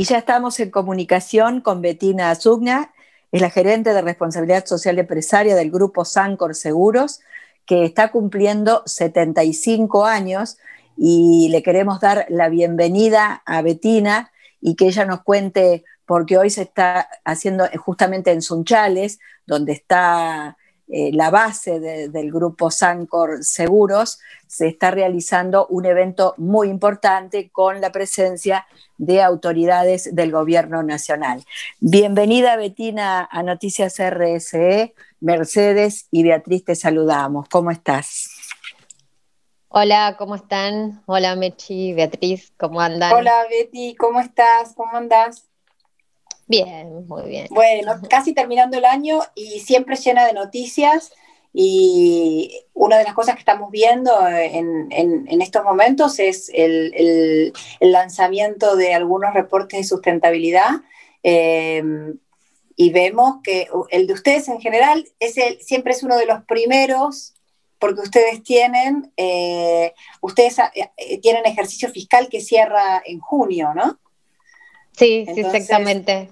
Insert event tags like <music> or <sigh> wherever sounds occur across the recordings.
Y ya estamos en comunicación con Betina Azugna, es la gerente de responsabilidad social empresaria del grupo Sancor Seguros, que está cumpliendo 75 años y le queremos dar la bienvenida a Betina y que ella nos cuente, porque hoy se está haciendo justamente en Sunchales, donde está eh, la base del grupo Sancor Seguros, se está realizando un evento muy importante con la presencia de autoridades del gobierno nacional. Bienvenida Betina a Noticias RSE, Mercedes y Beatriz te saludamos. ¿Cómo estás? Hola, ¿cómo están? Hola Mechi, Beatriz, ¿cómo andan? Hola Betty, ¿cómo estás? ¿Cómo andas? Bien, muy bien. Bueno, <laughs> casi terminando el año y siempre llena de noticias. Y una de las cosas que estamos viendo en, estos momentos es el, lanzamiento de algunos reportes de sustentabilidad. Eh, y vemos que el de ustedes en general es el, siempre es uno de los primeros porque ustedes tienen, eh, ustedes eh, tienen ejercicio fiscal que cierra en junio, ¿no? Sí, sí, exactamente.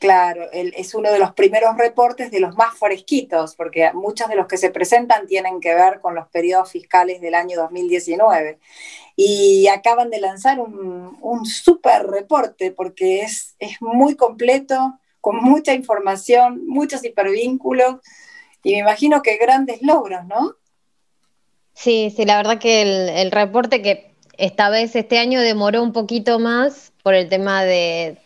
Claro, es uno de los primeros reportes de los más fresquitos, porque muchos de los que se presentan tienen que ver con los periodos fiscales del año 2019. Y acaban de lanzar un, un súper reporte, porque es, muy completo, con mucha información, muchos hipervínculos, y me imagino que grandes logros, ¿no? Sí, sí, la verdad que el reporte que esta vez, este año, demoró un poquito más por el tema de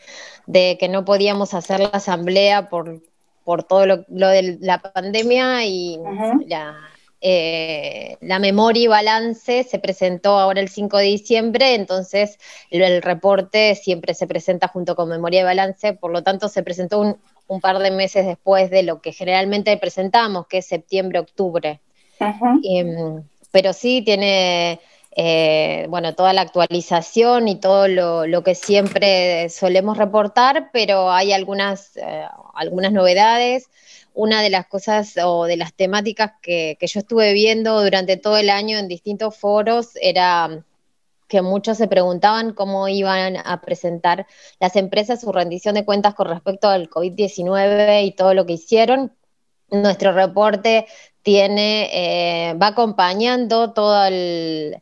de que no podíamos hacer la asamblea por, por todo lo, de la pandemia y eh, la, memoria y balance se presentó ahora el 5 de diciembre, entonces el, reporte siempre se presenta junto con memoria y balance, por lo tanto se presentó un, par de meses después de lo que generalmente presentamos, que es septiembre-octubre. Em, pero sí tiene eh, bueno, toda la actualización y todo lo, que siempre solemos reportar, pero hay algunas, eh, algunas novedades. Una de las cosas o de las temáticas que, yo estuve viendo durante todo el año en distintos foros era que muchos se preguntaban cómo iban a presentar las empresas su rendición de cuentas con respecto al COVID-19 y todo lo que hicieron. Nuestro reporte tiene, eh, va acompañando todo el,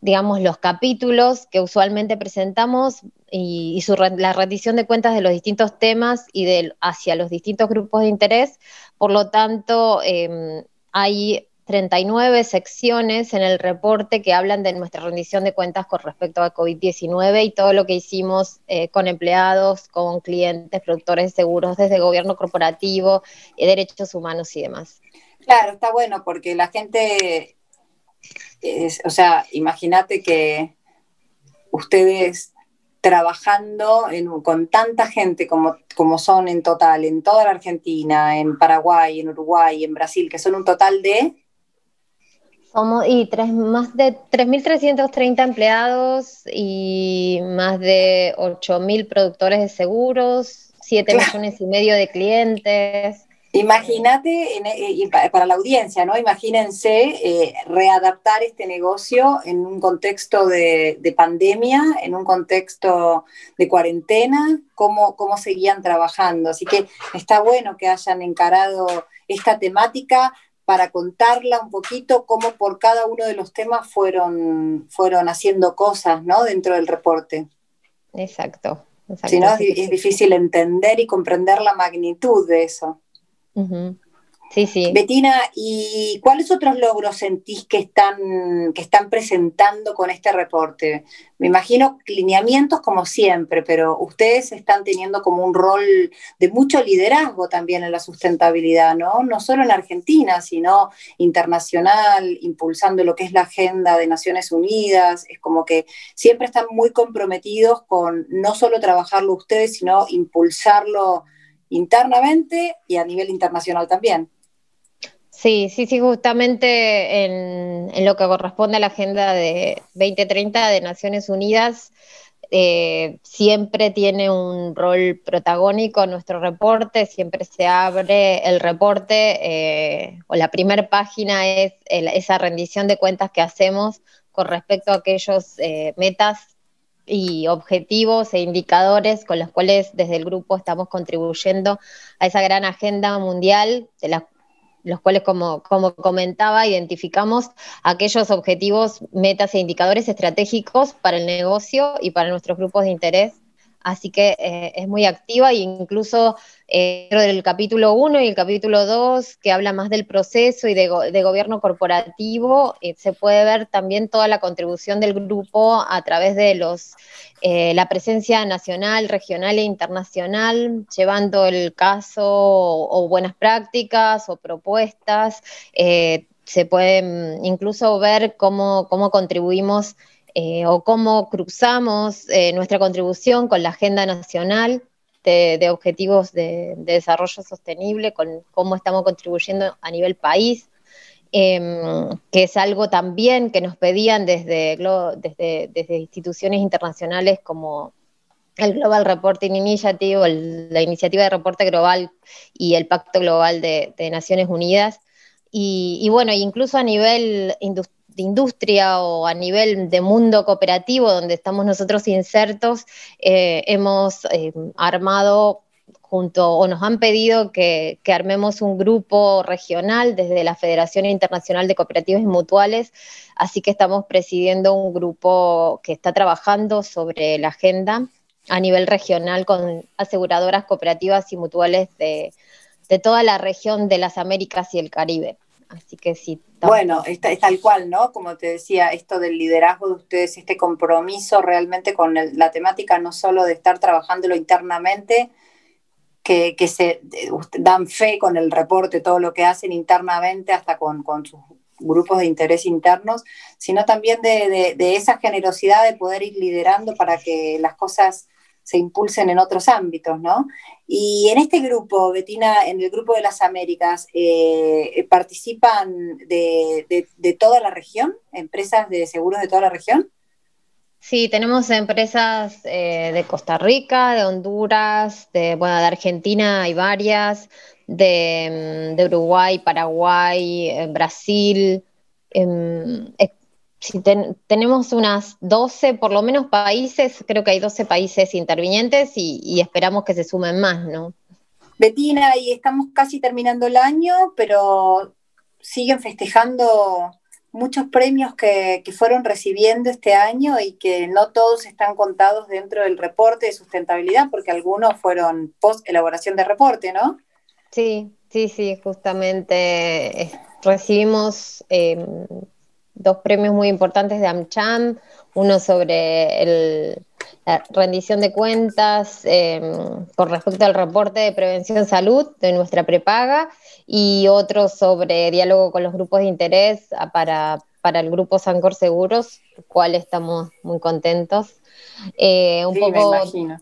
digamos, los capítulos que usualmente presentamos y, la rendición de cuentas de los distintos temas y hacia los distintos grupos de interés. Por lo tanto, em, hay 39 secciones en el reporte que hablan de nuestra rendición de cuentas con respecto a COVID-19 y todo lo que hicimos eh, con empleados, con clientes, productores de seguros, desde gobierno corporativo, eh, derechos humanos y demás. Claro, está bueno porque la gente o sea, imagínate que ustedes trabajando con tanta gente como, como son en total, en toda la Argentina, en Paraguay, en Uruguay, en Brasil, que son un total de... Somos y tres, más de 3.330 empleados y más de 8.000 productores de seguros, 7 millones y medio de clientes. Imagínate, eh, para la audiencia, ¿no? Imagínense eh, readaptar este negocio en un contexto de, pandemia, en un contexto de cuarentena, cómo, cómo seguían trabajando. Así que está bueno que hayan encarado esta temática para contarla un poquito, cómo por cada uno de los temas fueron, fueron haciendo cosas, ¿no? Dentro del reporte. Exacto. Si no, es difícil entender y comprender la magnitud de eso. Sí, sí. Betina, ¿y cuáles otros logros sentís que están, que están presentando con este reporte? Me imagino lineamientos como siempre, pero ustedes están teniendo como un rol de mucho liderazgo también en la sustentabilidad, ¿no? No solo en Argentina, sino internacional, impulsando lo que es la agenda de Naciones Unidas. Es como que siempre están muy comprometidos con no solo trabajarlo ustedes, sino impulsarlo internamente y a nivel internacional también. Sí, sí, sí, justamente en, lo que corresponde a la Agenda de 2030 de Naciones Unidas, eh, siempre tiene un rol protagónico nuestro reporte, siempre se abre el reporte eh, o la primera página es esa rendición de cuentas que hacemos con respecto a aquellos eh, metas y objetivos e indicadores con los cuales desde el grupo estamos contribuyendo a esa gran agenda mundial, de los cuales, como, como comentaba, identificamos aquellos objetivos, metas e indicadores estratégicos para el negocio y para nuestros grupos de interés así que eh, es muy activa e incluso eh, dentro del capítulo 1 y el capítulo 2, que habla más del proceso y de, gobierno corporativo, eh, se puede ver también toda la contribución del grupo a través de los, la presencia nacional, regional e internacional, llevando el caso o, buenas prácticas o propuestas. se puede incluso ver cómo, cómo contribuimos eh, o cómo cruzamos eh, nuestra contribución con la Agenda Nacional de, Objetivos de, Desarrollo Sostenible, con cómo estamos contribuyendo a nivel país, em, que es algo también que nos pedían desde, desde, instituciones internacionales como el Global Reporting Initiative, la iniciativa de reporte global y el Pacto Global de, Naciones Unidas. Y, y, bueno, incluso a nivel industrial, de industria o a nivel de mundo cooperativo donde estamos nosotros insertos, eh, hemos eh, armado junto o nos han pedido que, armemos un grupo regional desde la Federación Internacional de Cooperativas y Mutuales, así que estamos presidiendo un grupo que está trabajando sobre la agenda a nivel regional con aseguradoras cooperativas y mutuales de, de toda la región de las Américas y el Caribe. Así que sí. Bueno, es, tal cual, ¿no? Como te decía, esto del liderazgo de ustedes, este compromiso realmente con la temática, no solo de estar trabajándolo internamente, que, se dan fe con el reporte, todo lo que hacen internamente, hasta con, sus grupos de interés internos, sino también de, de, esa generosidad de poder ir liderando para que las cosas se impulsen en otros ámbitos, ¿no? Y en este grupo, Betina, en el grupo de las Américas, eh, ¿participan de, toda la región, empresas de seguros de toda la región? Sí, tenemos empresas eh, de Costa Rica, de Honduras, de, bueno, de Argentina hay varias, de, mm, Uruguay, Paraguay, eh, Brasil, em, si tenemos unas 12, por lo menos países, creo que hay 12 países intervinientes y, esperamos que se sumen más, ¿no? Betina, y estamos casi terminando el año, pero siguen festejando muchos premios que, fueron recibiendo este año y que no todos están contados dentro del reporte de sustentabilidad, porque algunos fueron post elaboración de reporte, ¿no? Sí, sí, sí, justamente eh, recibimos em, dos premios muy importantes de AmCham, uno sobre la rendición de cuentas em, con respecto al reporte de prevención salud de nuestra prepaga y otro sobre diálogo con los grupos de interés para, el grupo Sancor Seguros, cual estamos muy contentos. Eh, un poco, me imagino.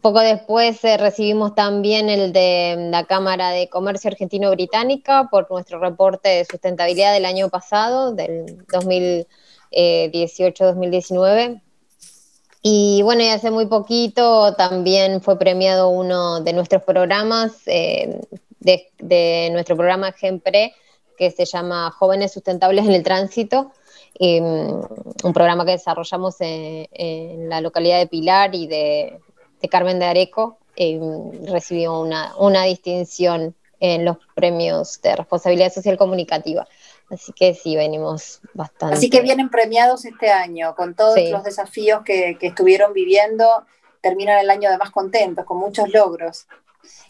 Poco después eh, recibimos también el de la Cámara de Comercio Argentino-Británica por nuestro reporte de sustentabilidad del año pasado, del 2018-2019. Y bueno, hace muy poquito también fue premiado uno de nuestros programas, eh, de, nuestro programa GEMPRE, que se llama Jóvenes Sustentables en el Tránsito, mm, un programa que desarrollamos en la localidad de Pilar y de de Carmen de Areco, eh, recibió una, una distinción en los premios de responsabilidad social comunicativa. Así que sí, venimos bastante. Así que vienen premiados este año, con todos los desafíos que, estuvieron viviendo, terminan el año además contentos, con muchos logros.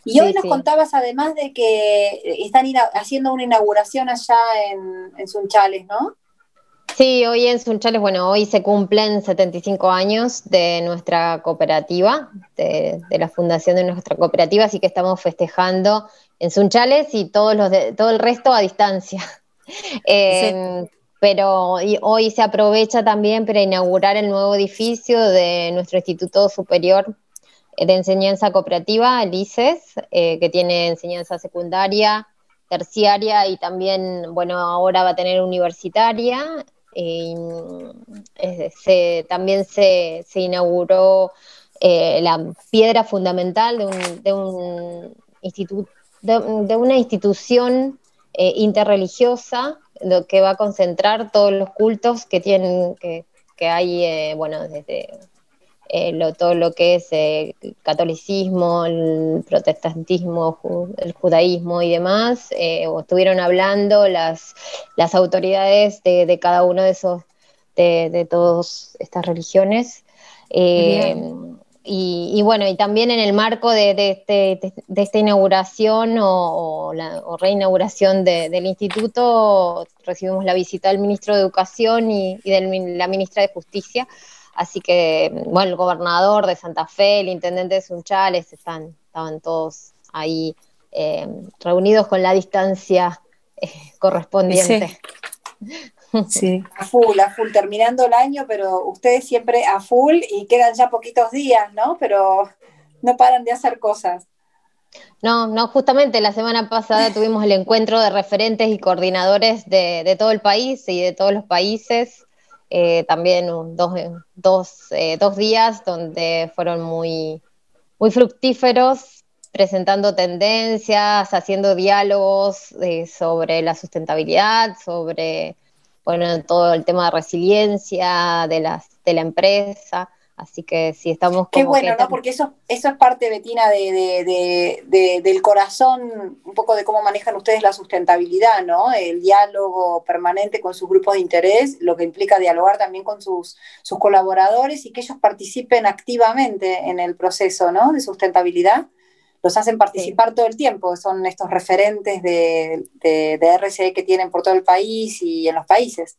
Y hoy nos contabas además de que están haciendo una inauguración allá en, en Sunchales, ¿no? Sí, hoy en Sunchales, bueno, hoy se cumplen 75 años de nuestra cooperativa, de, la fundación de nuestra cooperativa, así que estamos festejando en Sunchales y todos los de, todo el resto a distancia. <laughs> Em, pero hoy se aprovecha también para inaugurar el nuevo edificio de nuestro Instituto Superior de Enseñanza Cooperativa, el ICES, eh, que tiene enseñanza secundaria, terciaria y también, bueno, ahora va a tener universitaria también se, inauguró eh, la piedra fundamental de, un, de, un de, una institución eh, interreligiosa que va a concentrar todos los cultos que tienen que, hay, eh, bueno, desde eh, todo lo que es el catolicismo, el protestantismo, el judaísmo y demás, o estuvieron hablando las, las autoridades de, cada uno de esos, de, de todas estas religiones. Y, bueno, y también en el marco de, este, de, esta inauguración o, la, reinauguración del instituto, recibimos la visita del ministro de Educación y, de la ministra de Justicia. Así que, bueno, el gobernador de Santa Fe, el intendente de Sunchales, están, estaban todos ahí eh, reunidos con la distancia eh, correspondiente. Sí. <laughs> A full, a full, terminando el año, pero ustedes siempre a full y quedan ya poquitos días, ¿no? Pero no paran de hacer cosas. No, no, justamente la semana pasada tuvimos el encuentro de referentes y coordinadores de, todo el país y de todos los países. Eh, también dos, dos, eh, dos, días donde fueron muy, muy fructíferos, presentando tendencias, haciendo diálogos eh, sobre la sustentabilidad, sobre bueno, todo el tema de resiliencia de, las, de la empresa. Así que sí, estamos Qué bueno, ¿no? Porque eso, eso es parte, Betina, de, del corazón, un poco de cómo manejan ustedes la sustentabilidad, ¿no? El diálogo permanente con sus grupos de interés, lo que implica dialogar también con sus, sus colaboradores y que ellos participen activamente en el proceso, ¿no? De sustentabilidad los hacen participar todo el tiempo, son estos referentes de, de, RCE que tienen por todo el país y en los países.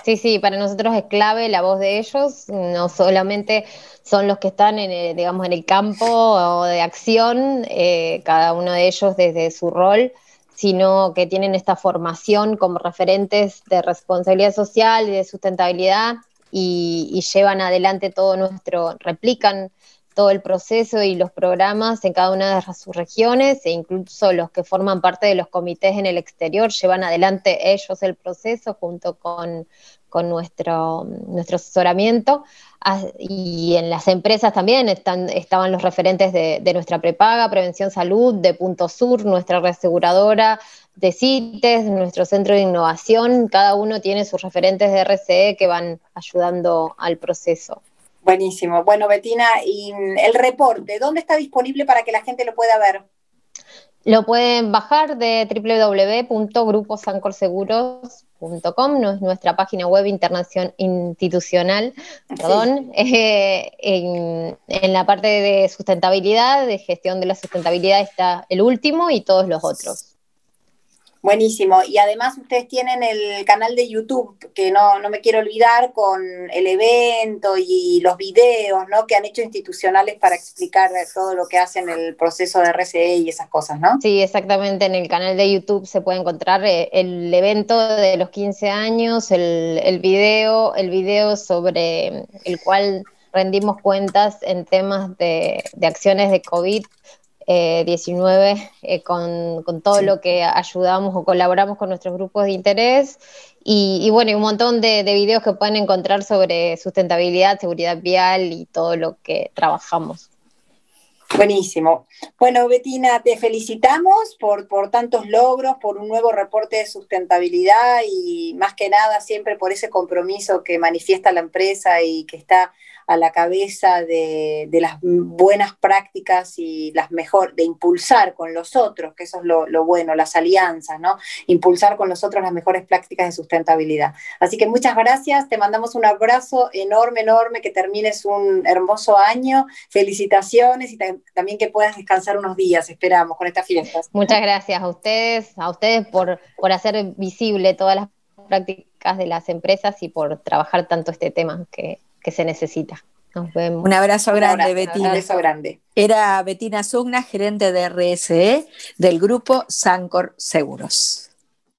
Sí, sí, para nosotros es clave la voz de ellos, no solamente son los que están en el, digamos, en el campo de acción, eh, cada uno de ellos desde su rol, sino que tienen esta formación como referentes de responsabilidad social y de sustentabilidad y, y llevan adelante todo nuestro, replican todo el proceso y los programas en cada una de sus regiones e incluso los que forman parte de los comités en el exterior llevan adelante ellos el proceso junto con, nuestro, nuestro asesoramiento. Ah, y en las empresas también están, estaban los referentes de, nuestra prepaga, Prevención Salud, de Punto Sur, nuestra reaseguradora, de CITES, nuestro centro de innovación. Cada uno tiene sus referentes de RCE que van ayudando al proceso. Buenísimo. Bueno, Betina, y el reporte, ¿dónde está disponible para que la gente lo pueda ver? Lo pueden bajar de www.gruposancorseguros.com, nuestra página web institucional, perdón, <laughs> eh, en, en, la parte de sustentabilidad, de gestión de la sustentabilidad está el último y todos los otros. Buenísimo. Y además ustedes tienen el canal de YouTube, que no, no me quiero olvidar, con el evento y los videos ¿no? que han hecho institucionales para explicar todo lo que hacen el proceso de RCE y esas cosas, ¿no? Sí, exactamente. En el canal de YouTube se puede encontrar eh, el evento de los 15 años, el, el video, el video sobre el cual rendimos cuentas en temas de, de acciones de COVID 19 eh, eh, con, todo lo que ayudamos o colaboramos con nuestros grupos de interés. Y, bueno, y un montón de, de, videos que pueden encontrar sobre sustentabilidad, seguridad vial y todo lo que trabajamos. Buenísimo. Bueno, Betina, te felicitamos por, por tantos logros, por un nuevo reporte de sustentabilidad y más que nada siempre por ese compromiso que manifiesta la empresa y que está a la cabeza de, las buenas prácticas y las mejor, de impulsar con los otros, que eso es lo, bueno, las alianzas, ¿no? Impulsar con los otros las mejores prácticas de sustentabilidad. Así que muchas gracias, te mandamos un abrazo enorme, enorme, que termines un hermoso año, felicitaciones y también que puedas descansar unos días, esperamos, con estas fiestas. Muchas gracias a ustedes, a ustedes por, por hacer visible todas las prácticas de las empresas y por trabajar tanto este tema que que se necesita. Nos vemos. Un abrazo grande, Betina. Un abrazo grande. Era Betina Sugna, gerente de RSE del grupo Sancor Seguros.